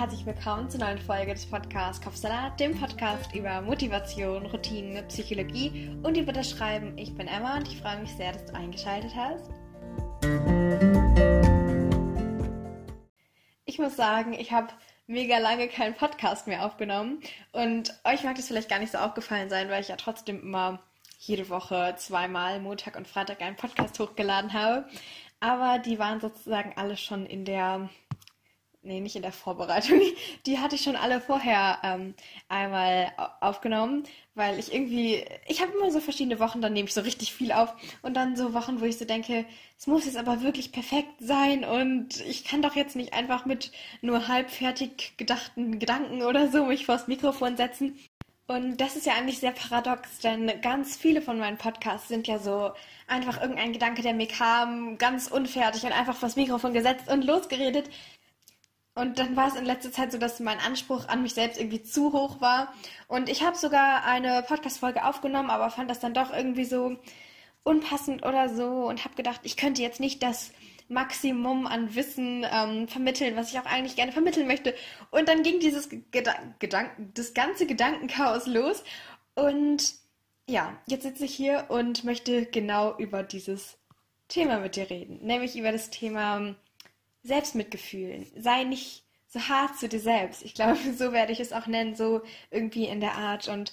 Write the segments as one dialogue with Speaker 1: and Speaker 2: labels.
Speaker 1: herzlich willkommen zur neuen Folge des Podcasts Kopfsalat, dem Podcast über Motivation, Routinen, Psychologie und über das Schreiben. Ich bin Emma und ich freue mich sehr, dass du eingeschaltet hast. Ich muss sagen, ich habe mega lange keinen Podcast mehr aufgenommen und euch mag das vielleicht gar nicht so aufgefallen sein, weil ich ja trotzdem immer jede Woche zweimal Montag und Freitag einen Podcast hochgeladen habe. Aber die waren sozusagen alle schon in der nee, nicht in der Vorbereitung, die hatte ich schon alle vorher ähm, einmal aufgenommen, weil ich irgendwie, ich habe immer so verschiedene Wochen, dann nehme ich so richtig viel auf und dann so Wochen, wo ich so denke, es muss jetzt aber wirklich perfekt sein und ich kann doch jetzt nicht einfach mit nur halbfertig gedachten Gedanken oder so mich vors Mikrofon setzen. Und das ist ja eigentlich sehr paradox, denn ganz viele von meinen Podcasts sind ja so einfach irgendein Gedanke, der mir kam, ganz unfertig und einfach vors Mikrofon gesetzt und losgeredet. Und dann war es in letzter Zeit so, dass mein Anspruch an mich selbst irgendwie zu hoch war. Und ich habe sogar eine Podcast-Folge aufgenommen, aber fand das dann doch irgendwie so unpassend oder so und habe gedacht, ich könnte jetzt nicht das Maximum an Wissen ähm, vermitteln, was ich auch eigentlich gerne vermitteln möchte. Und dann ging dieses Gedan Gedanken, das ganze Gedankenchaos los. Und ja, jetzt sitze ich hier und möchte genau über dieses Thema mit dir reden, nämlich über das Thema Selbstmitgefühl. Sei nicht so hart zu dir selbst. Ich glaube, so werde ich es auch nennen, so irgendwie in der Art. Und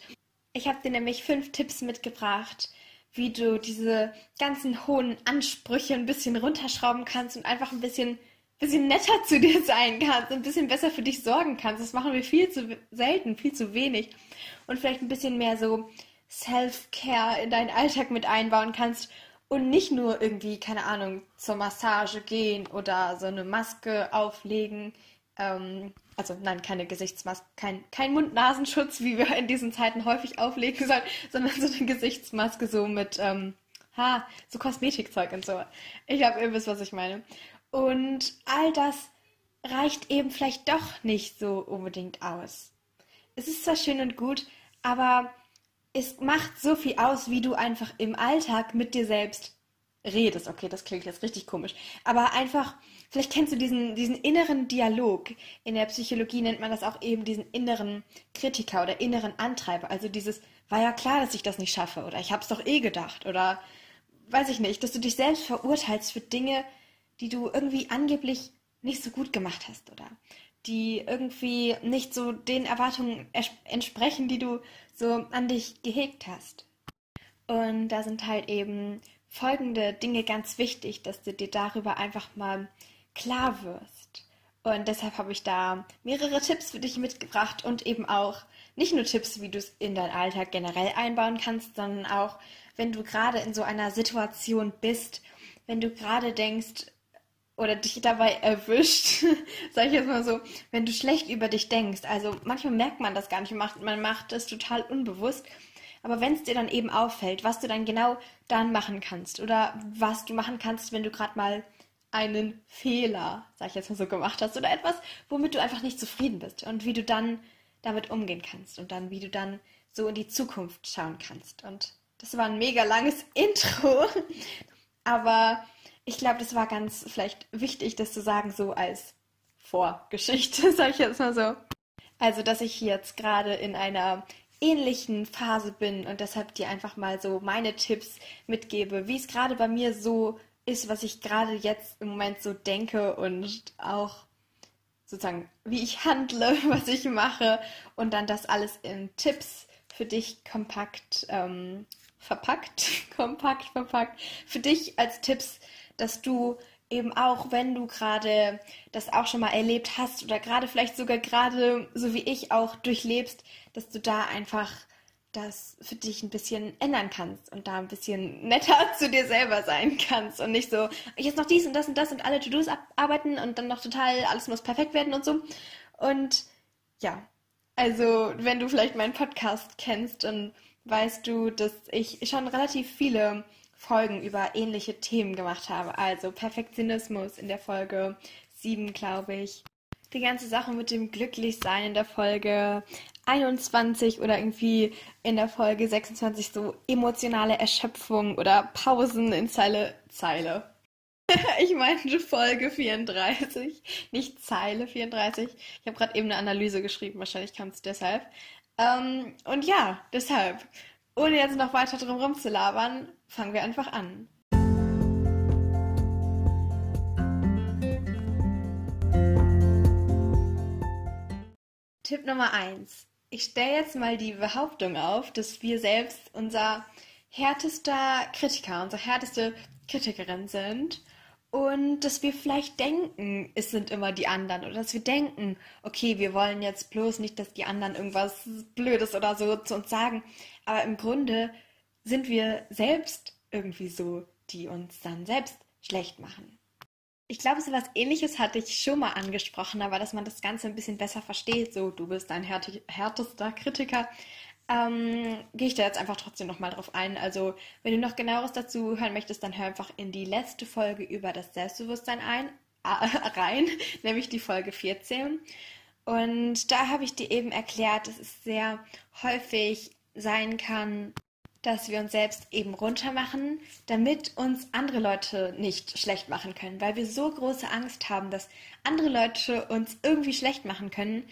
Speaker 1: ich habe dir nämlich fünf Tipps mitgebracht, wie du diese ganzen hohen Ansprüche ein bisschen runterschrauben kannst und einfach ein bisschen, bisschen netter zu dir sein kannst, ein bisschen besser für dich sorgen kannst. Das machen wir viel zu selten, viel zu wenig. Und vielleicht ein bisschen mehr so Self-Care in deinen Alltag mit einbauen kannst und nicht nur irgendwie, keine Ahnung, zur Massage gehen oder so eine Maske auflegen. Ähm, also nein, keine Gesichtsmaske, kein, kein Mund-Nasenschutz, wie wir in diesen Zeiten häufig auflegen sollen, sondern so eine Gesichtsmaske so mit, ähm, ha, so Kosmetikzeug und so. Ich glaube, ihr wisst, was ich meine. Und all das reicht eben vielleicht doch nicht so unbedingt aus. Es ist zwar schön und gut, aber es macht so viel aus, wie du einfach im Alltag mit dir selbst redest. Okay, das klingt jetzt richtig komisch. Aber einfach, vielleicht kennst du diesen, diesen inneren Dialog. In der Psychologie nennt man das auch eben diesen inneren Kritiker oder inneren Antreiber. Also dieses, war ja klar, dass ich das nicht schaffe oder ich hab's doch eh gedacht oder weiß ich nicht, dass du dich selbst verurteilst für Dinge, die du irgendwie angeblich nicht so gut gemacht hast oder die irgendwie nicht so den Erwartungen entsprechen, die du so an dich gehegt hast. Und da sind halt eben folgende Dinge ganz wichtig, dass du dir darüber einfach mal klar wirst. Und deshalb habe ich da mehrere Tipps für dich mitgebracht und eben auch nicht nur Tipps, wie du es in deinen Alltag generell einbauen kannst, sondern auch, wenn du gerade in so einer Situation bist, wenn du gerade denkst, oder dich dabei erwischt, sag ich jetzt mal so, wenn du schlecht über dich denkst. Also manchmal merkt man das gar nicht, macht, man macht es total unbewusst. Aber wenn es dir dann eben auffällt, was du dann genau dann machen kannst oder was du machen kannst, wenn du gerade mal einen Fehler, sag ich jetzt mal so, gemacht hast oder etwas, womit du einfach nicht zufrieden bist und wie du dann damit umgehen kannst und dann wie du dann so in die Zukunft schauen kannst. Und das war ein mega langes Intro, aber ich glaube, das war ganz vielleicht wichtig, das zu sagen, so als Vorgeschichte, sage ich jetzt mal so. Also, dass ich jetzt gerade in einer ähnlichen Phase bin und deshalb dir einfach mal so meine Tipps mitgebe, wie es gerade bei mir so ist, was ich gerade jetzt im Moment so denke und auch sozusagen, wie ich handle, was ich mache und dann das alles in Tipps für dich kompakt ähm, verpackt, kompakt verpackt, für dich als Tipps dass du eben auch, wenn du gerade das auch schon mal erlebt hast oder gerade vielleicht sogar gerade so wie ich auch durchlebst, dass du da einfach das für dich ein bisschen ändern kannst und da ein bisschen netter zu dir selber sein kannst und nicht so, jetzt noch dies und das und das und alle To-Dos abarbeiten und dann noch total, alles muss perfekt werden und so. Und ja, also wenn du vielleicht meinen Podcast kennst, dann weißt du, dass ich schon relativ viele Folgen über ähnliche Themen gemacht habe. Also Perfektionismus in der Folge 7, glaube ich. Die ganze Sache mit dem Glücklichsein in der Folge 21 oder irgendwie in der Folge 26 so emotionale Erschöpfung oder Pausen in Zeile, Zeile. ich meinte Folge 34, nicht Zeile 34. Ich habe gerade eben eine Analyse geschrieben, wahrscheinlich kam es deshalb. Ähm, und ja, deshalb, ohne jetzt noch weiter drum rumzulabern, fangen wir einfach an. Tipp Nummer 1. Ich stelle jetzt mal die Behauptung auf, dass wir selbst unser härtester Kritiker, unsere härteste Kritikerin sind und dass wir vielleicht denken, es sind immer die anderen. Oder dass wir denken, okay, wir wollen jetzt bloß nicht, dass die anderen irgendwas Blödes oder so zu uns sagen, aber im Grunde sind wir selbst irgendwie so, die uns dann selbst schlecht machen. Ich glaube, so was ähnliches hatte ich schon mal angesprochen, aber dass man das Ganze ein bisschen besser versteht, so du bist ein härtester Kritiker, ähm, gehe ich da jetzt einfach trotzdem nochmal drauf ein. Also, wenn du noch genaueres dazu hören möchtest, dann hör einfach in die letzte Folge über das Selbstbewusstsein ein, äh, rein, nämlich die Folge 14. Und da habe ich dir eben erklärt, dass es sehr häufig sein kann, dass wir uns selbst eben runtermachen, damit uns andere Leute nicht schlecht machen können, weil wir so große Angst haben, dass andere Leute uns irgendwie schlecht machen können,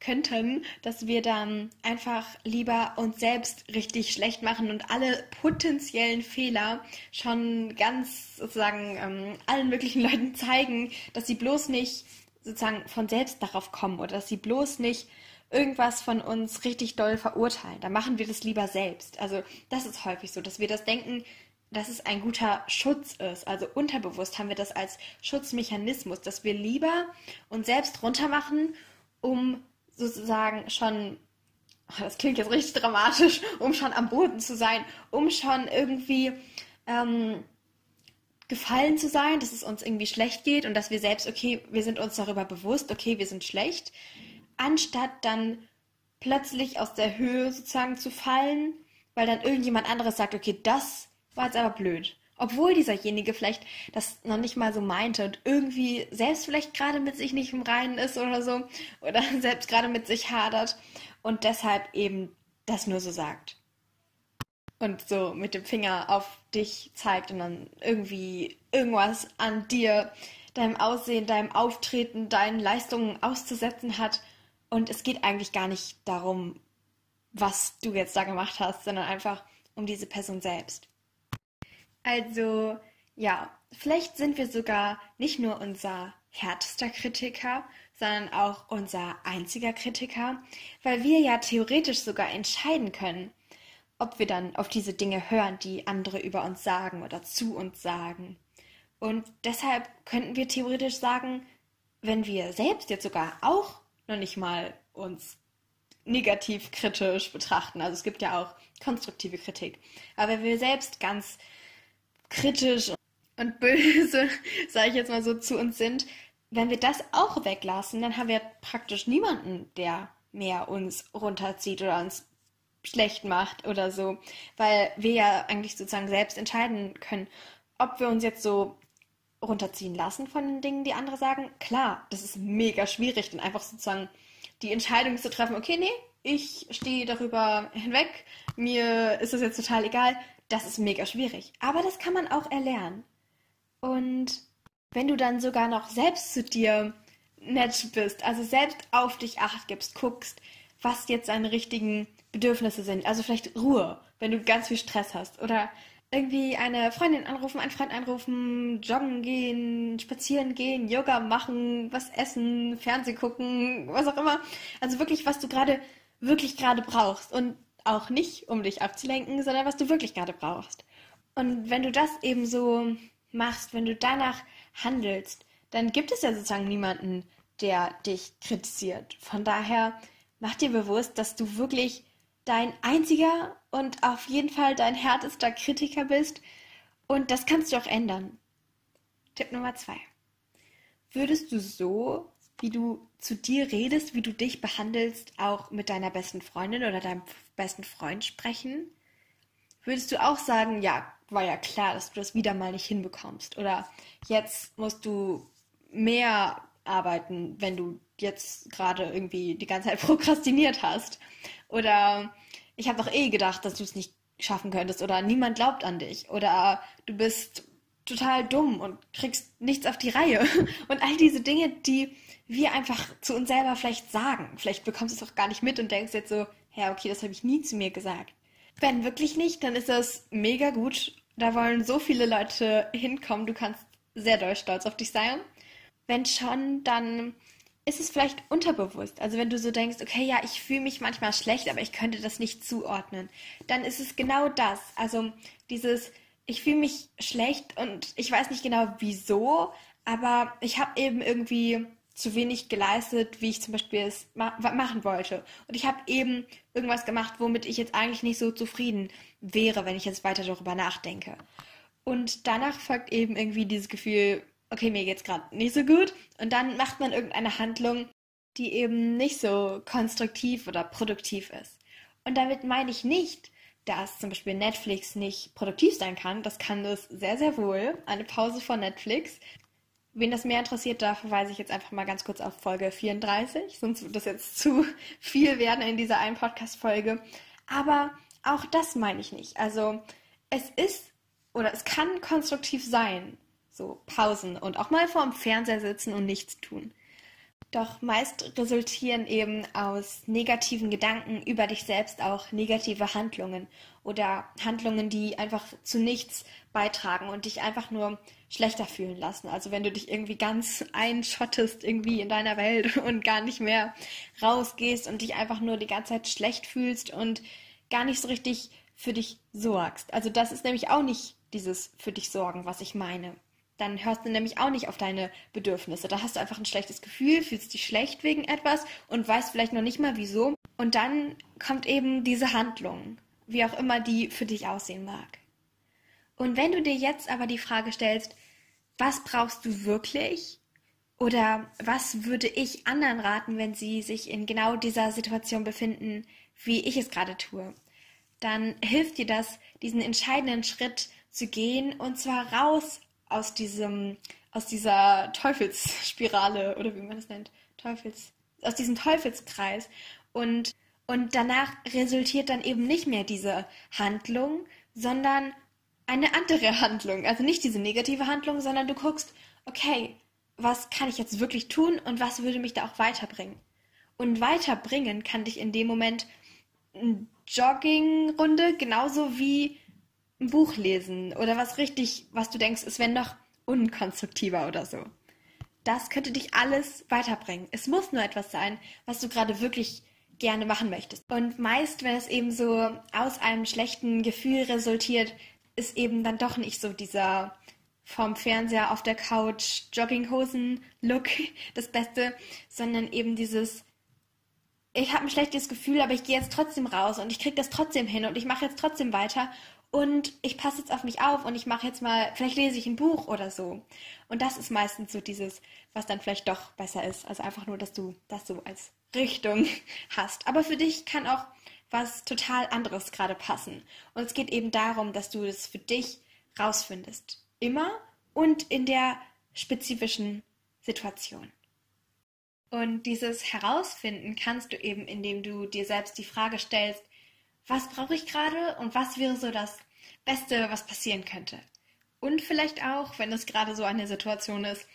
Speaker 1: könnten, dass wir dann einfach lieber uns selbst richtig schlecht machen und alle potenziellen Fehler schon ganz sozusagen ähm, allen möglichen Leuten zeigen, dass sie bloß nicht sozusagen von selbst darauf kommen oder dass sie bloß nicht irgendwas von uns richtig doll verurteilen. Da machen wir das lieber selbst. Also das ist häufig so, dass wir das denken, dass es ein guter Schutz ist. Also unterbewusst haben wir das als Schutzmechanismus, dass wir lieber uns selbst runtermachen, um sozusagen schon, oh, das klingt jetzt richtig dramatisch, um schon am Boden zu sein, um schon irgendwie ähm, gefallen zu sein, dass es uns irgendwie schlecht geht und dass wir selbst, okay, wir sind uns darüber bewusst, okay, wir sind schlecht anstatt dann plötzlich aus der Höhe sozusagen zu fallen, weil dann irgendjemand anderes sagt, okay, das war jetzt aber blöd. Obwohl dieserjenige vielleicht das noch nicht mal so meinte und irgendwie selbst vielleicht gerade mit sich nicht im Reinen ist oder so oder selbst gerade mit sich hadert und deshalb eben das nur so sagt. Und so mit dem Finger auf dich zeigt und dann irgendwie irgendwas an dir, deinem Aussehen, deinem Auftreten, deinen Leistungen auszusetzen hat und es geht eigentlich gar nicht darum, was du jetzt da gemacht hast, sondern einfach um diese Person selbst. Also, ja, vielleicht sind wir sogar nicht nur unser härtester Kritiker, sondern auch unser einziger Kritiker, weil wir ja theoretisch sogar entscheiden können, ob wir dann auf diese Dinge hören, die andere über uns sagen oder zu uns sagen. Und deshalb könnten wir theoretisch sagen, wenn wir selbst jetzt sogar auch noch nicht mal uns negativ kritisch betrachten. Also es gibt ja auch konstruktive Kritik. Aber wenn wir selbst ganz kritisch und böse, sage ich jetzt mal so, zu uns sind, wenn wir das auch weglassen, dann haben wir praktisch niemanden, der mehr uns runterzieht oder uns schlecht macht oder so, weil wir ja eigentlich sozusagen selbst entscheiden können, ob wir uns jetzt so runterziehen lassen von den Dingen, die andere sagen. Klar, das ist mega schwierig, dann einfach sozusagen die Entscheidung zu treffen, okay, nee, ich stehe darüber hinweg, mir ist das jetzt total egal, das ist mega schwierig. Aber das kann man auch erlernen. Und wenn du dann sogar noch selbst zu dir nett bist, also selbst auf dich acht gibst, guckst, was jetzt deine richtigen Bedürfnisse sind, also vielleicht Ruhe, wenn du ganz viel Stress hast oder irgendwie eine Freundin anrufen, einen Freund anrufen, joggen gehen, spazieren gehen, Yoga machen, was essen, Fernseh gucken, was auch immer. Also wirklich, was du gerade, wirklich gerade brauchst. Und auch nicht, um dich abzulenken, sondern was du wirklich gerade brauchst. Und wenn du das eben so machst, wenn du danach handelst, dann gibt es ja sozusagen niemanden, der dich kritisiert. Von daher mach dir bewusst, dass du wirklich dein einziger und auf jeden Fall dein härtester Kritiker bist. Und das kannst du auch ändern. Tipp Nummer zwei. Würdest du so, wie du zu dir redest, wie du dich behandelst, auch mit deiner besten Freundin oder deinem besten Freund sprechen? Würdest du auch sagen, ja, war ja klar, dass du das wieder mal nicht hinbekommst? Oder jetzt musst du mehr arbeiten, wenn du jetzt gerade irgendwie die ganze Zeit prokrastiniert hast? Oder ich habe doch eh gedacht, dass du es nicht schaffen könntest. Oder niemand glaubt an dich. Oder du bist total dumm und kriegst nichts auf die Reihe. Und all diese Dinge, die wir einfach zu uns selber vielleicht sagen. Vielleicht bekommst du es auch gar nicht mit und denkst jetzt so, ja, okay, das habe ich nie zu mir gesagt. Wenn wirklich nicht, dann ist das mega gut. Da wollen so viele Leute hinkommen. Du kannst sehr doll stolz auf dich sein. Wenn schon, dann ist es vielleicht unterbewusst. Also wenn du so denkst, okay, ja, ich fühle mich manchmal schlecht, aber ich könnte das nicht zuordnen, dann ist es genau das. Also dieses, ich fühle mich schlecht und ich weiß nicht genau wieso, aber ich habe eben irgendwie zu wenig geleistet, wie ich zum Beispiel es ma machen wollte. Und ich habe eben irgendwas gemacht, womit ich jetzt eigentlich nicht so zufrieden wäre, wenn ich jetzt weiter darüber nachdenke. Und danach folgt eben irgendwie dieses Gefühl, okay, mir geht's gerade nicht so gut. Und dann macht man irgendeine Handlung, die eben nicht so konstruktiv oder produktiv ist. Und damit meine ich nicht, dass zum Beispiel Netflix nicht produktiv sein kann. Das kann es sehr, sehr wohl. Eine Pause von Netflix Wen das mehr interessiert, da verweise ich jetzt einfach mal ganz kurz auf Folge 34, sonst wird das jetzt zu viel werden in dieser einen Podcast-Folge. Aber auch das meine ich nicht. Also es ist oder es kann konstruktiv sein, so Pausen und auch mal vor dem Fernseher sitzen und nichts tun. Doch meist resultieren eben aus negativen Gedanken über dich selbst auch negative Handlungen oder Handlungen, die einfach zu nichts beitragen und dich einfach nur schlechter fühlen lassen. Also wenn du dich irgendwie ganz einschottest irgendwie in deiner Welt und gar nicht mehr rausgehst und dich einfach nur die ganze Zeit schlecht fühlst und gar nicht so richtig für dich sorgst. Also das ist nämlich auch nicht dieses für dich sorgen, was ich meine dann hörst du nämlich auch nicht auf deine Bedürfnisse. Da hast du einfach ein schlechtes Gefühl, fühlst dich schlecht wegen etwas und weißt vielleicht noch nicht mal wieso. Und dann kommt eben diese Handlung, wie auch immer die für dich aussehen mag. Und wenn du dir jetzt aber die Frage stellst, was brauchst du wirklich? Oder was würde ich anderen raten, wenn sie sich in genau dieser Situation befinden, wie ich es gerade tue? Dann hilft dir das, diesen entscheidenden Schritt zu gehen und zwar raus aus diesem, aus dieser Teufelsspirale oder wie man das nennt, Teufels, aus diesem Teufelskreis und und danach resultiert dann eben nicht mehr diese Handlung, sondern eine andere Handlung. Also nicht diese negative Handlung, sondern du guckst, okay, was kann ich jetzt wirklich tun und was würde mich da auch weiterbringen? Und weiterbringen kann dich in dem Moment eine Joggingrunde genauso wie ein Buch lesen oder was richtig, was du denkst, ist wenn noch unkonstruktiver oder so. Das könnte dich alles weiterbringen. Es muss nur etwas sein, was du gerade wirklich gerne machen möchtest. Und meist, wenn es eben so aus einem schlechten Gefühl resultiert, ist eben dann doch nicht so dieser vom Fernseher auf der Couch Jogginghosen-Look das Beste, sondern eben dieses ich habe ein schlechtes Gefühl, aber ich gehe jetzt trotzdem raus und ich kriege das trotzdem hin und ich mache jetzt trotzdem weiter und ich passe jetzt auf mich auf und ich mache jetzt mal, vielleicht lese ich ein Buch oder so. Und das ist meistens so dieses, was dann vielleicht doch besser ist. Also einfach nur, dass du das so als Richtung hast. Aber für dich kann auch was total anderes gerade passen. Und es geht eben darum, dass du das für dich rausfindest. Immer und in der spezifischen Situation. Und dieses Herausfinden kannst du eben, indem du dir selbst die Frage stellst, was brauche ich gerade und was wäre so das Beste, was passieren könnte. Und vielleicht auch, wenn es gerade so eine Situation ist,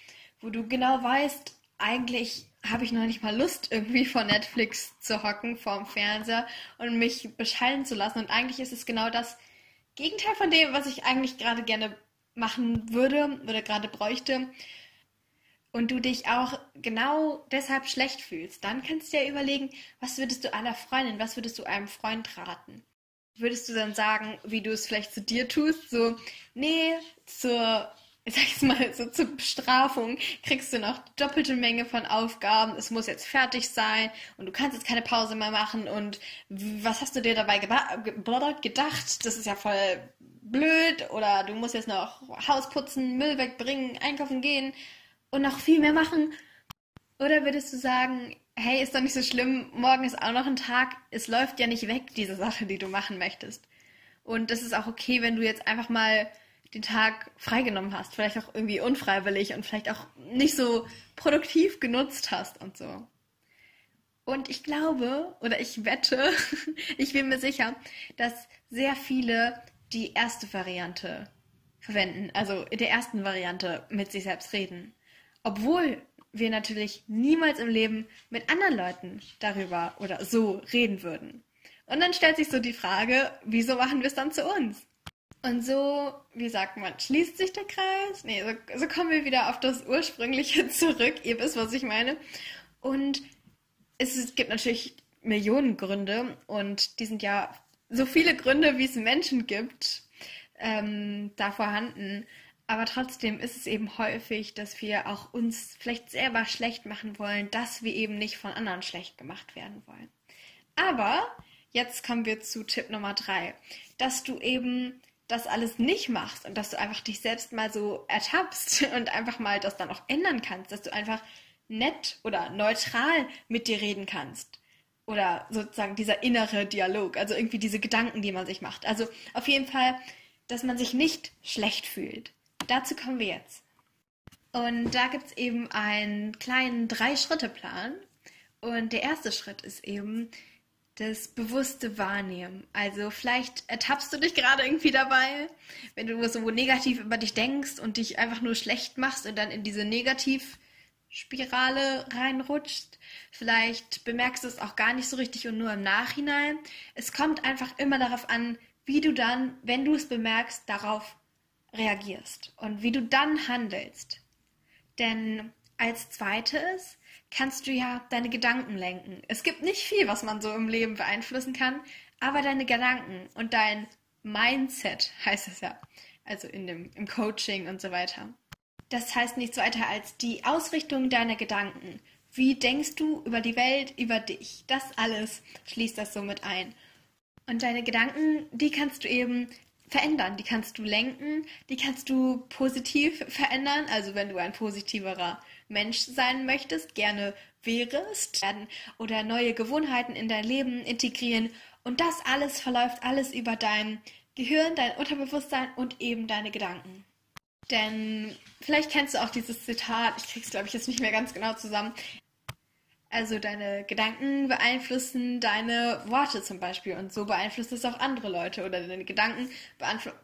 Speaker 1: wo du genau weißt, eigentlich habe ich noch nicht mal Lust, irgendwie vor Netflix zu hocken, vorm Fernseher und mich beschallen zu lassen. Und eigentlich ist es genau das Gegenteil von dem, was ich eigentlich gerade gerne machen würde oder gerade bräuchte. Und du dich auch genau deshalb schlecht fühlst, dann kannst du dir überlegen, was würdest du einer Freundin, was würdest du einem Freund raten? Würdest du dann sagen, wie du es vielleicht zu dir tust? So, nee, zur, ich sag jetzt mal, so zur Bestrafung kriegst du noch doppelte Menge von Aufgaben. Es muss jetzt fertig sein und du kannst jetzt keine Pause mehr machen. Und was hast du dir dabei gedacht? Das ist ja voll blöd. Oder du musst jetzt noch Haus putzen, Müll wegbringen, einkaufen gehen und noch viel mehr machen. Oder würdest du sagen, hey, ist doch nicht so schlimm, morgen ist auch noch ein Tag, es läuft ja nicht weg, diese Sache, die du machen möchtest. Und es ist auch okay, wenn du jetzt einfach mal den Tag freigenommen hast, vielleicht auch irgendwie unfreiwillig und vielleicht auch nicht so produktiv genutzt hast und so. Und ich glaube, oder ich wette, ich bin mir sicher, dass sehr viele die erste Variante verwenden. Also in der ersten Variante mit sich selbst reden. Obwohl wir natürlich niemals im Leben mit anderen Leuten darüber oder so reden würden. Und dann stellt sich so die Frage, wieso machen wir es dann zu uns? Und so, wie sagt man, schließt sich der Kreis? Nee, so, so kommen wir wieder auf das Ursprüngliche zurück. Ihr wisst, was ich meine. Und es, es gibt natürlich Millionen Gründe und die sind ja so viele Gründe, wie es Menschen gibt, ähm, da vorhanden. Aber trotzdem ist es eben häufig, dass wir auch uns vielleicht selber schlecht machen wollen, dass wir eben nicht von anderen schlecht gemacht werden wollen. Aber jetzt kommen wir zu Tipp Nummer drei, dass du eben das alles nicht machst und dass du einfach dich selbst mal so ertappst und einfach mal das dann auch ändern kannst, dass du einfach nett oder neutral mit dir reden kannst. Oder sozusagen dieser innere Dialog, also irgendwie diese Gedanken, die man sich macht. Also auf jeden Fall, dass man sich nicht schlecht fühlt dazu kommen wir jetzt. Und da gibt es eben einen kleinen Drei-Schritte-Plan. Und der erste Schritt ist eben das bewusste Wahrnehmen. Also vielleicht ertappst du dich gerade irgendwie dabei, wenn du so negativ über dich denkst und dich einfach nur schlecht machst und dann in diese Negativspirale reinrutscht. Vielleicht bemerkst du es auch gar nicht so richtig und nur im Nachhinein. Es kommt einfach immer darauf an, wie du dann, wenn du es bemerkst, darauf reagierst und wie du dann handelst. Denn als zweites kannst du ja deine Gedanken lenken. Es gibt nicht viel, was man so im Leben beeinflussen kann, aber deine Gedanken und dein Mindset heißt es ja, also in dem, im Coaching und so weiter. Das heißt nichts weiter als die Ausrichtung deiner Gedanken. Wie denkst du über die Welt, über dich? Das alles schließt das so mit ein. Und deine Gedanken, die kannst du eben verändern. Die kannst du lenken, die kannst du positiv verändern. Also wenn du ein positiverer Mensch sein möchtest, gerne wärest oder neue Gewohnheiten in dein Leben integrieren. Und das alles verläuft alles über dein Gehirn, dein Unterbewusstsein und eben deine Gedanken. Denn vielleicht kennst du auch dieses Zitat, ich krieg's glaube ich jetzt nicht mehr ganz genau zusammen. Also deine Gedanken beeinflussen deine Worte zum Beispiel und so beeinflusst es auch andere Leute oder deine Gedanken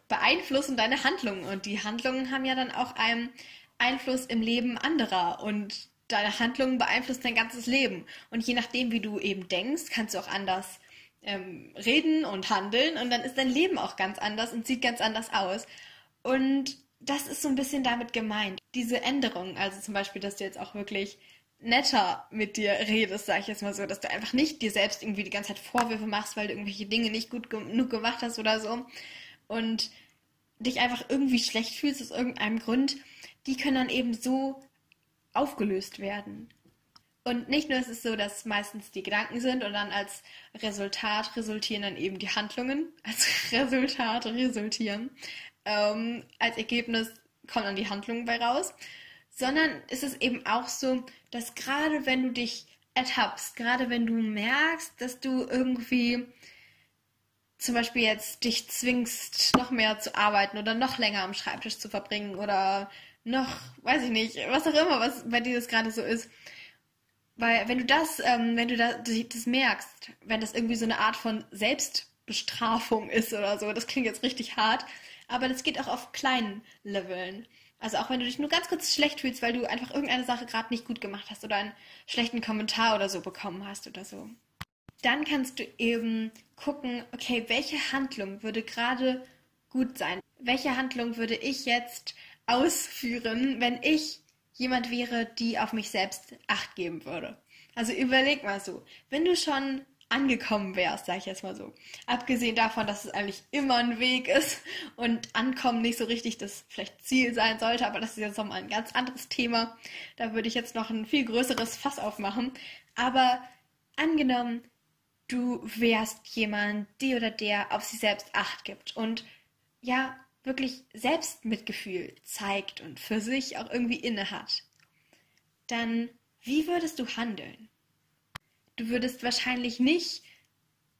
Speaker 1: beeinflussen deine Handlungen und die Handlungen haben ja dann auch einen Einfluss im Leben anderer und deine Handlungen beeinflussen dein ganzes Leben und je nachdem wie du eben denkst, kannst du auch anders ähm, reden und handeln und dann ist dein Leben auch ganz anders und sieht ganz anders aus und das ist so ein bisschen damit gemeint. Diese Änderung, also zum Beispiel, dass du jetzt auch wirklich netter mit dir redest, sag ich jetzt mal so, dass du einfach nicht dir selbst irgendwie die ganze Zeit Vorwürfe machst, weil du irgendwelche Dinge nicht gut genug gemacht hast oder so und dich einfach irgendwie schlecht fühlst aus irgendeinem Grund, die können dann eben so aufgelöst werden. Und nicht nur ist es so, dass meistens die Gedanken sind und dann als Resultat resultieren dann eben die Handlungen, als Resultat resultieren. Ähm, als Ergebnis kommen dann die Handlungen bei raus sondern ist es eben auch so, dass gerade wenn du dich ertappst, gerade wenn du merkst, dass du irgendwie zum Beispiel jetzt dich zwingst, noch mehr zu arbeiten oder noch länger am Schreibtisch zu verbringen oder noch, weiß ich nicht, was auch immer, was bei dir das gerade so ist. Weil wenn du das, ähm, wenn du das, das merkst, wenn das irgendwie so eine Art von Selbstbestrafung ist oder so, das klingt jetzt richtig hart, aber das geht auch auf kleinen Leveln. Also auch wenn du dich nur ganz kurz schlecht fühlst, weil du einfach irgendeine Sache gerade nicht gut gemacht hast oder einen schlechten Kommentar oder so bekommen hast oder so. Dann kannst du eben gucken, okay, welche Handlung würde gerade gut sein? Welche Handlung würde ich jetzt ausführen, wenn ich jemand wäre, die auf mich selbst acht geben würde? Also überleg mal so, wenn du schon angekommen wärst, sag ich jetzt mal so. Abgesehen davon, dass es eigentlich immer ein Weg ist und Ankommen nicht so richtig das vielleicht Ziel sein sollte, aber das ist jetzt nochmal ein ganz anderes Thema. Da würde ich jetzt noch ein viel größeres Fass aufmachen. Aber angenommen, du wärst jemand, die oder der auf sich selbst Acht gibt und ja, wirklich Selbstmitgefühl zeigt und für sich auch irgendwie inne hat, dann wie würdest du handeln? Du würdest wahrscheinlich nicht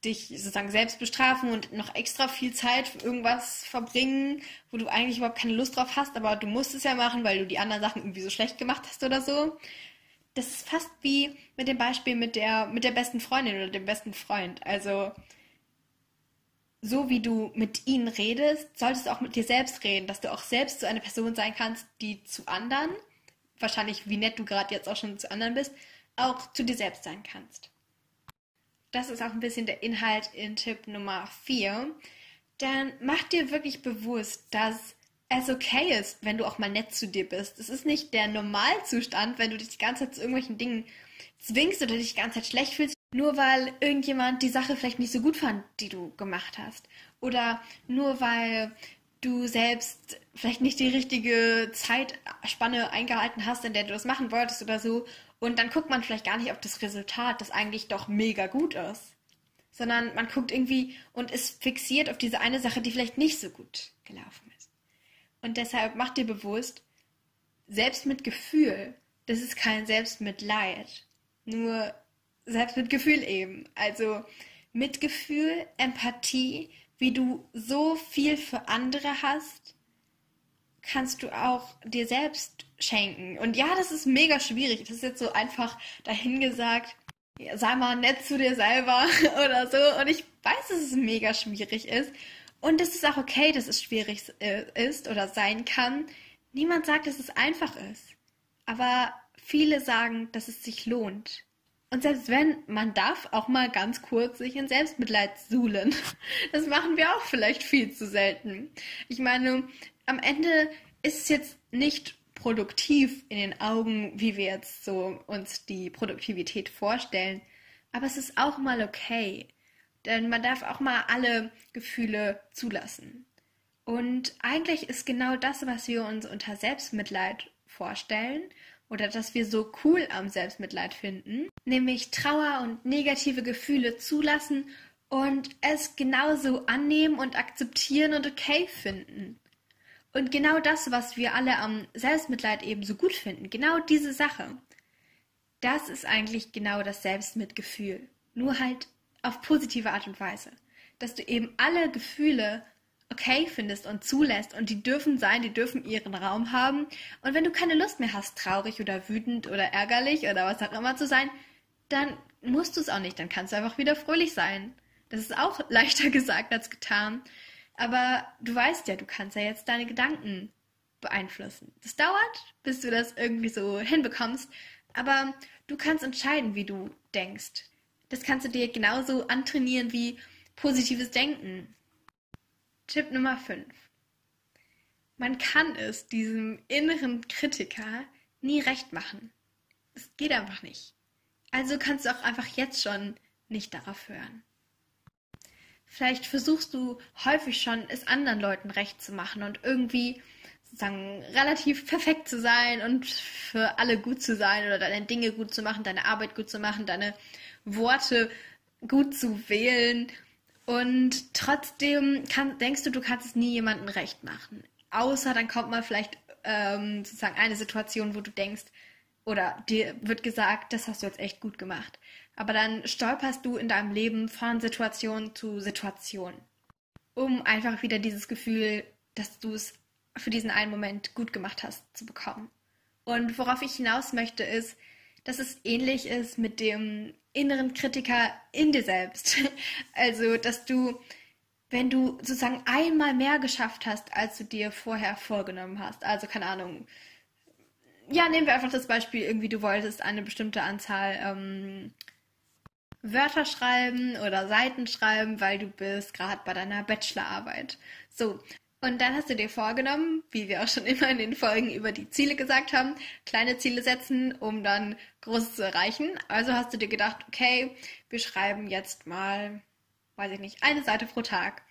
Speaker 1: dich sozusagen selbst bestrafen und noch extra viel Zeit für irgendwas verbringen, wo du eigentlich überhaupt keine Lust drauf hast, aber du musst es ja machen, weil du die anderen Sachen irgendwie so schlecht gemacht hast oder so. Das ist fast wie mit dem Beispiel mit der, mit der besten Freundin oder dem besten Freund. Also, so wie du mit ihnen redest, solltest du auch mit dir selbst reden, dass du auch selbst so eine Person sein kannst, die zu anderen, wahrscheinlich wie nett du gerade jetzt auch schon zu anderen bist, auch zu dir selbst sein kannst. Das ist auch ein bisschen der Inhalt in Tipp Nummer 4. Dann mach dir wirklich bewusst, dass es okay ist, wenn du auch mal nett zu dir bist. Es ist nicht der Normalzustand, wenn du dich die ganze Zeit zu irgendwelchen Dingen zwingst oder dich die ganze Zeit schlecht fühlst, nur weil irgendjemand die Sache vielleicht nicht so gut fand, die du gemacht hast. Oder nur weil du selbst vielleicht nicht die richtige Zeitspanne eingehalten hast, in der du das machen wolltest oder so. Und dann guckt man vielleicht gar nicht auf das Resultat, das eigentlich doch mega gut ist. Sondern man guckt irgendwie und ist fixiert auf diese eine Sache, die vielleicht nicht so gut gelaufen ist. Und deshalb mach dir bewusst, Selbstmitgefühl, das ist kein Selbstmitleid. Nur Selbstmitgefühl eben. Also Mitgefühl, Empathie, wie du so viel für andere hast, kannst du auch dir selbst schenken. Und ja, das ist mega schwierig. Das ist jetzt so einfach dahingesagt, sei mal nett zu dir selber oder so. Und ich weiß, dass es mega schwierig ist. Und es ist auch okay, dass es schwierig äh, ist oder sein kann. Niemand sagt, dass es einfach ist. Aber viele sagen, dass es sich lohnt. Und selbst wenn, man darf auch mal ganz kurz sich in Selbstmitleid suhlen. Das machen wir auch vielleicht viel zu selten. Ich meine, am Ende ist es jetzt nicht produktiv in den Augen, wie wir jetzt so uns die Produktivität vorstellen. Aber es ist auch mal okay. Denn man darf auch mal alle Gefühle zulassen. Und eigentlich ist genau das, was wir uns unter Selbstmitleid vorstellen oder dass wir so cool am Selbstmitleid finden, nämlich Trauer und negative Gefühle zulassen und es genauso annehmen und akzeptieren und okay finden. Und genau das, was wir alle am Selbstmitleid eben so gut finden, genau diese Sache, das ist eigentlich genau das Selbstmitgefühl. Nur halt auf positive Art und Weise. Dass du eben alle Gefühle okay findest und zulässt und die dürfen sein, die dürfen ihren Raum haben. Und wenn du keine Lust mehr hast, traurig oder wütend oder ärgerlich oder was auch immer zu sein, dann musst du es auch nicht, dann kannst du einfach wieder fröhlich sein. Das ist auch leichter gesagt als getan. Aber du weißt ja, du kannst ja jetzt deine Gedanken beeinflussen. Das dauert, bis du das irgendwie so hinbekommst, aber du kannst entscheiden, wie du denkst. Das kannst du dir genauso antrainieren wie positives Denken. Tipp Nummer 5. Man kann es diesem inneren Kritiker nie recht machen. Es geht einfach nicht. Also kannst du auch einfach jetzt schon nicht darauf hören. Vielleicht versuchst du häufig schon, es anderen Leuten recht zu machen und irgendwie sozusagen relativ perfekt zu sein und für alle gut zu sein oder deine Dinge gut zu machen, deine Arbeit gut zu machen, deine Worte gut zu wählen und trotzdem kann, denkst du, du kannst es nie jemandem recht machen. Außer dann kommt mal vielleicht ähm, sozusagen eine Situation, wo du denkst, oder dir wird gesagt, das hast du jetzt echt gut gemacht. Aber dann stolperst du in deinem Leben von Situation zu Situation, um einfach wieder dieses Gefühl, dass du es für diesen einen Moment gut gemacht hast, zu bekommen. Und worauf ich hinaus möchte, ist, dass es ähnlich ist mit dem inneren Kritiker in dir selbst. Also, dass du, wenn du sozusagen einmal mehr geschafft hast, als du dir vorher vorgenommen hast, also keine Ahnung, ja, nehmen wir einfach das Beispiel, irgendwie du wolltest eine bestimmte Anzahl ähm, Wörter schreiben oder Seiten schreiben, weil du bist gerade bei deiner Bachelorarbeit. So, und dann hast du dir vorgenommen, wie wir auch schon immer in den Folgen über die Ziele gesagt haben, kleine Ziele setzen, um dann große zu erreichen. Also hast du dir gedacht, okay, wir schreiben jetzt mal, weiß ich nicht, eine Seite pro Tag.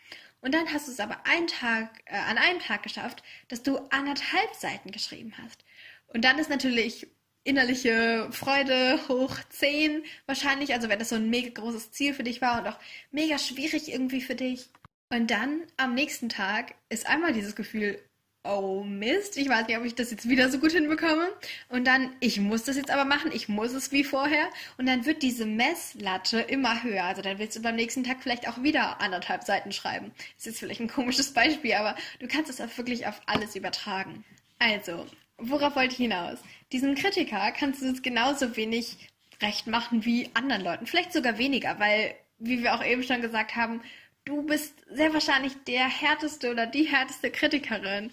Speaker 1: Und dann hast du es aber einen Tag, äh, an einem Tag geschafft, dass du anderthalb Seiten geschrieben hast. Und dann ist natürlich innerliche Freude hoch 10 wahrscheinlich, also wenn das so ein mega großes Ziel für dich war und auch mega schwierig irgendwie für dich, und dann am nächsten Tag ist einmal dieses Gefühl, oh Mist, ich weiß nicht, ob ich das jetzt wieder so gut hinbekomme. Und dann, ich muss das jetzt aber machen, ich muss es wie vorher. Und dann wird diese Messlatte immer höher. Also dann willst du beim nächsten Tag vielleicht auch wieder anderthalb Seiten schreiben. Das ist jetzt vielleicht ein komisches Beispiel, aber du kannst es auch wirklich auf alles übertragen. Also, worauf wollte ich hinaus? Diesen Kritiker kannst du es genauso wenig recht machen wie anderen Leuten. Vielleicht sogar weniger, weil, wie wir auch eben schon gesagt haben, du bist sehr wahrscheinlich der härteste oder die härteste Kritikerin,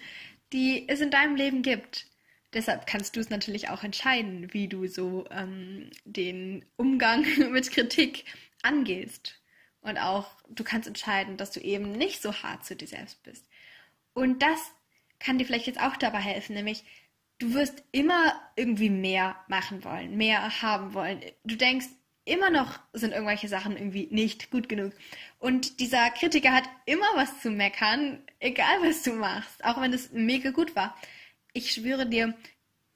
Speaker 1: die es in deinem Leben gibt. Deshalb kannst du es natürlich auch entscheiden, wie du so ähm, den Umgang mit Kritik angehst. Und auch du kannst entscheiden, dass du eben nicht so hart zu dir selbst bist. Und das kann dir vielleicht jetzt auch dabei helfen, nämlich du wirst immer irgendwie mehr machen wollen, mehr haben wollen. Du denkst, immer noch sind irgendwelche Sachen irgendwie nicht gut genug. Und dieser Kritiker hat immer was zu meckern, egal was du machst, auch wenn es mega gut war. Ich schwöre dir,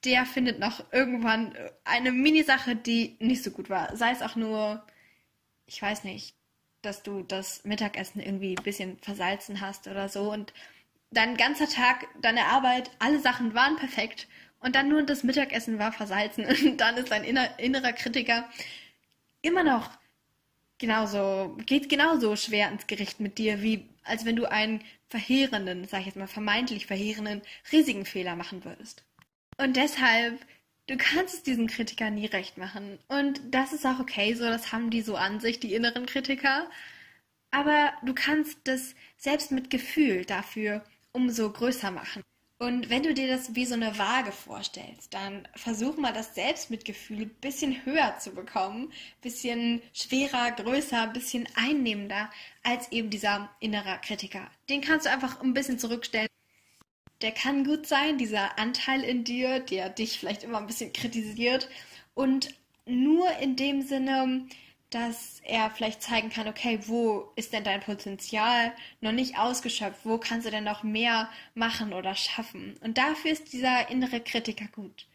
Speaker 1: der findet noch irgendwann eine Minisache, die nicht so gut war. Sei es auch nur, ich weiß nicht, dass du das Mittagessen irgendwie ein bisschen versalzen hast oder so und dein ganzer Tag, deine Arbeit, alle Sachen waren perfekt und dann nur das Mittagessen war versalzen und dann ist dein inner, innerer Kritiker immer noch genauso, geht genauso schwer ins Gericht mit dir, wie als wenn du einen verheerenden, sag ich jetzt mal vermeintlich verheerenden, riesigen Fehler machen würdest. Und deshalb, du kannst es diesen Kritikern nie recht machen. Und das ist auch okay, so das haben die so an sich, die inneren Kritiker. Aber du kannst das selbst mit Gefühl dafür umso größer machen. Und wenn du dir das wie so eine Waage vorstellst, dann versuch mal das Selbstmitgefühl ein bisschen höher zu bekommen, bisschen schwerer, größer, bisschen einnehmender als eben dieser innere Kritiker. Den kannst du einfach ein bisschen zurückstellen. Der kann gut sein, dieser Anteil in dir, der dich vielleicht immer ein bisschen kritisiert und nur in dem Sinne, dass er vielleicht zeigen kann, okay, wo ist denn dein Potenzial noch nicht ausgeschöpft? Wo kannst du denn noch mehr machen oder schaffen? Und dafür ist dieser innere Kritiker gut.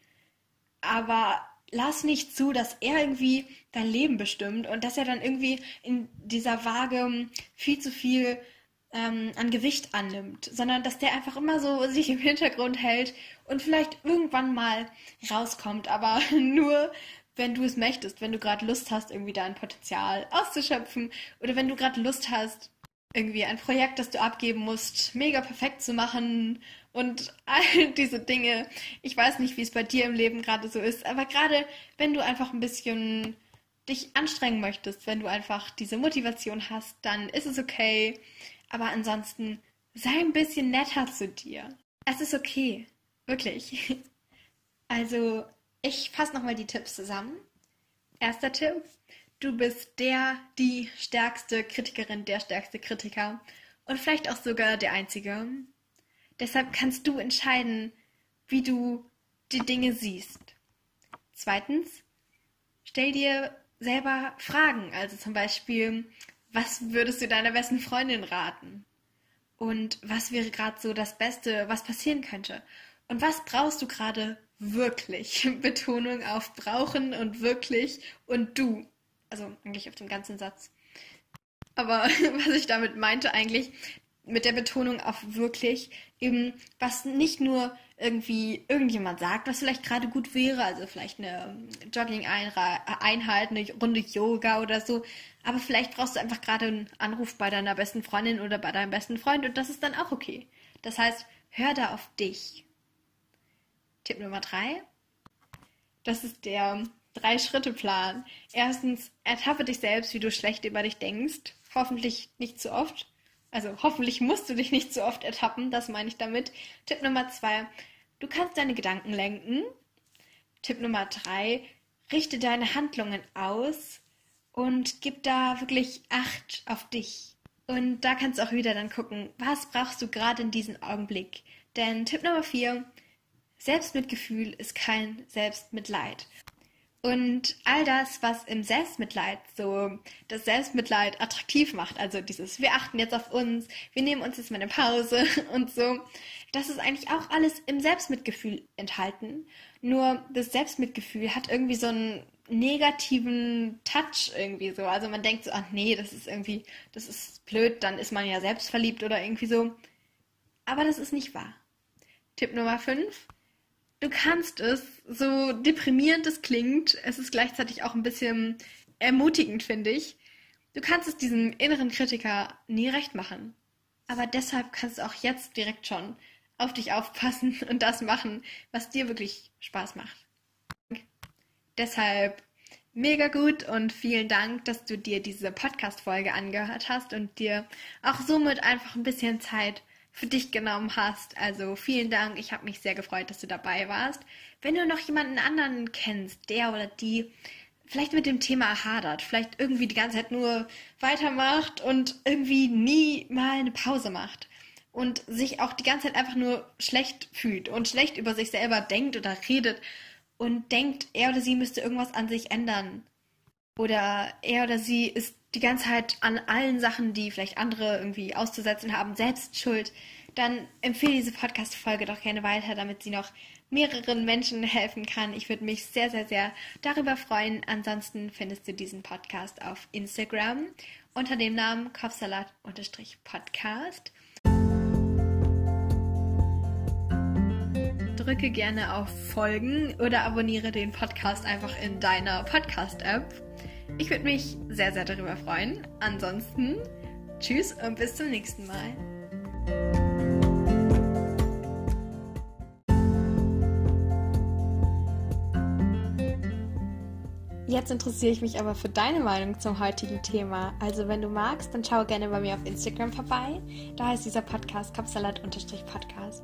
Speaker 1: Aber lass nicht zu, dass er irgendwie dein Leben bestimmt und dass er dann irgendwie in dieser Waage viel zu viel ähm, an Gewicht annimmt, sondern dass der einfach immer so sich im Hintergrund hält und vielleicht irgendwann mal rauskommt, aber nur wenn du es möchtest, wenn du gerade Lust hast, irgendwie dein Potenzial auszuschöpfen oder wenn du gerade Lust hast, irgendwie ein Projekt, das du abgeben musst, mega perfekt zu machen und all diese Dinge. Ich weiß nicht, wie es bei dir im Leben gerade so ist, aber gerade wenn du einfach ein bisschen dich anstrengen möchtest, wenn du einfach diese Motivation hast, dann ist es okay. Aber ansonsten sei ein bisschen netter zu dir. Es ist okay. Wirklich. Also ich fasse nochmal die Tipps zusammen. Erster Tipp, du bist der, die stärkste Kritikerin, der stärkste Kritiker und vielleicht auch sogar der einzige. Deshalb kannst du entscheiden, wie du die Dinge siehst. Zweitens, stell dir selber Fragen, also zum Beispiel, was würdest du deiner besten Freundin raten? Und was wäre gerade so das Beste, was passieren könnte? Und was brauchst du gerade wirklich. Betonung auf brauchen und wirklich und du. Also eigentlich auf dem ganzen Satz. Aber was ich damit meinte eigentlich, mit der Betonung auf wirklich, eben was nicht nur irgendwie irgendjemand sagt, was vielleicht gerade gut wäre, also vielleicht eine Jogging-Einheit, eine Runde Yoga oder so, aber vielleicht brauchst du einfach gerade einen Anruf bei deiner besten Freundin oder bei deinem besten Freund und das ist dann auch okay. Das heißt, hör da auf dich Tipp Nummer drei. Das ist der Drei-Schritte-Plan. Erstens, ertappe dich selbst, wie du schlecht über dich denkst. Hoffentlich nicht zu oft. Also hoffentlich musst du dich nicht zu oft ertappen, das meine ich damit. Tipp Nummer zwei, du kannst deine Gedanken lenken. Tipp Nummer drei, richte deine Handlungen aus und gib da wirklich Acht auf dich. Und da kannst du auch wieder dann gucken, was brauchst du gerade in diesem Augenblick. Denn Tipp Nummer vier, Selbstmitgefühl ist kein Selbstmitleid. Und all das, was im Selbstmitleid so das Selbstmitleid attraktiv macht, also dieses, wir achten jetzt auf uns, wir nehmen uns jetzt mal eine Pause und so, das ist eigentlich auch alles im Selbstmitgefühl enthalten. Nur das Selbstmitgefühl hat irgendwie so einen negativen Touch irgendwie so. Also man denkt so, ach nee, das ist irgendwie, das ist blöd, dann ist man ja selbst verliebt oder irgendwie so. Aber das ist nicht wahr. Tipp Nummer 5 du kannst es, so deprimierend es klingt, es ist gleichzeitig auch ein bisschen ermutigend, finde ich. Du kannst es diesem inneren Kritiker nie recht machen. Aber deshalb kannst du auch jetzt direkt schon auf dich aufpassen und das machen, was dir wirklich Spaß macht. Deshalb mega gut und vielen Dank, dass du dir diese Podcast-Folge angehört hast und dir auch somit einfach ein bisschen Zeit für dich genommen hast. Also vielen Dank. Ich habe mich sehr gefreut, dass du dabei warst. Wenn du noch jemanden anderen kennst, der oder die vielleicht mit dem Thema hadert, vielleicht irgendwie die ganze Zeit nur weitermacht und irgendwie nie mal eine Pause macht und sich auch die ganze Zeit einfach nur schlecht fühlt und schlecht über sich selber denkt oder redet und denkt, er oder sie müsste irgendwas an sich ändern. Oder er oder sie ist die ganze Zeit an allen Sachen, die vielleicht andere irgendwie auszusetzen haben, selbst schuld, dann empfehle diese Podcast-Folge doch gerne weiter, damit sie noch mehreren Menschen helfen kann. Ich würde mich sehr, sehr, sehr darüber freuen. Ansonsten findest du diesen Podcast auf Instagram unter dem Namen Kopfsalat-Podcast. Drücke gerne auf Folgen oder abonniere den Podcast einfach in deiner Podcast-App. Ich würde mich sehr, sehr darüber freuen. Ansonsten, tschüss und bis zum nächsten Mal. Jetzt interessiere ich mich aber für deine Meinung zum heutigen Thema. Also wenn du magst, dann schau gerne bei mir auf Instagram vorbei. Da heißt dieser Podcast Kapsalat-Podcast.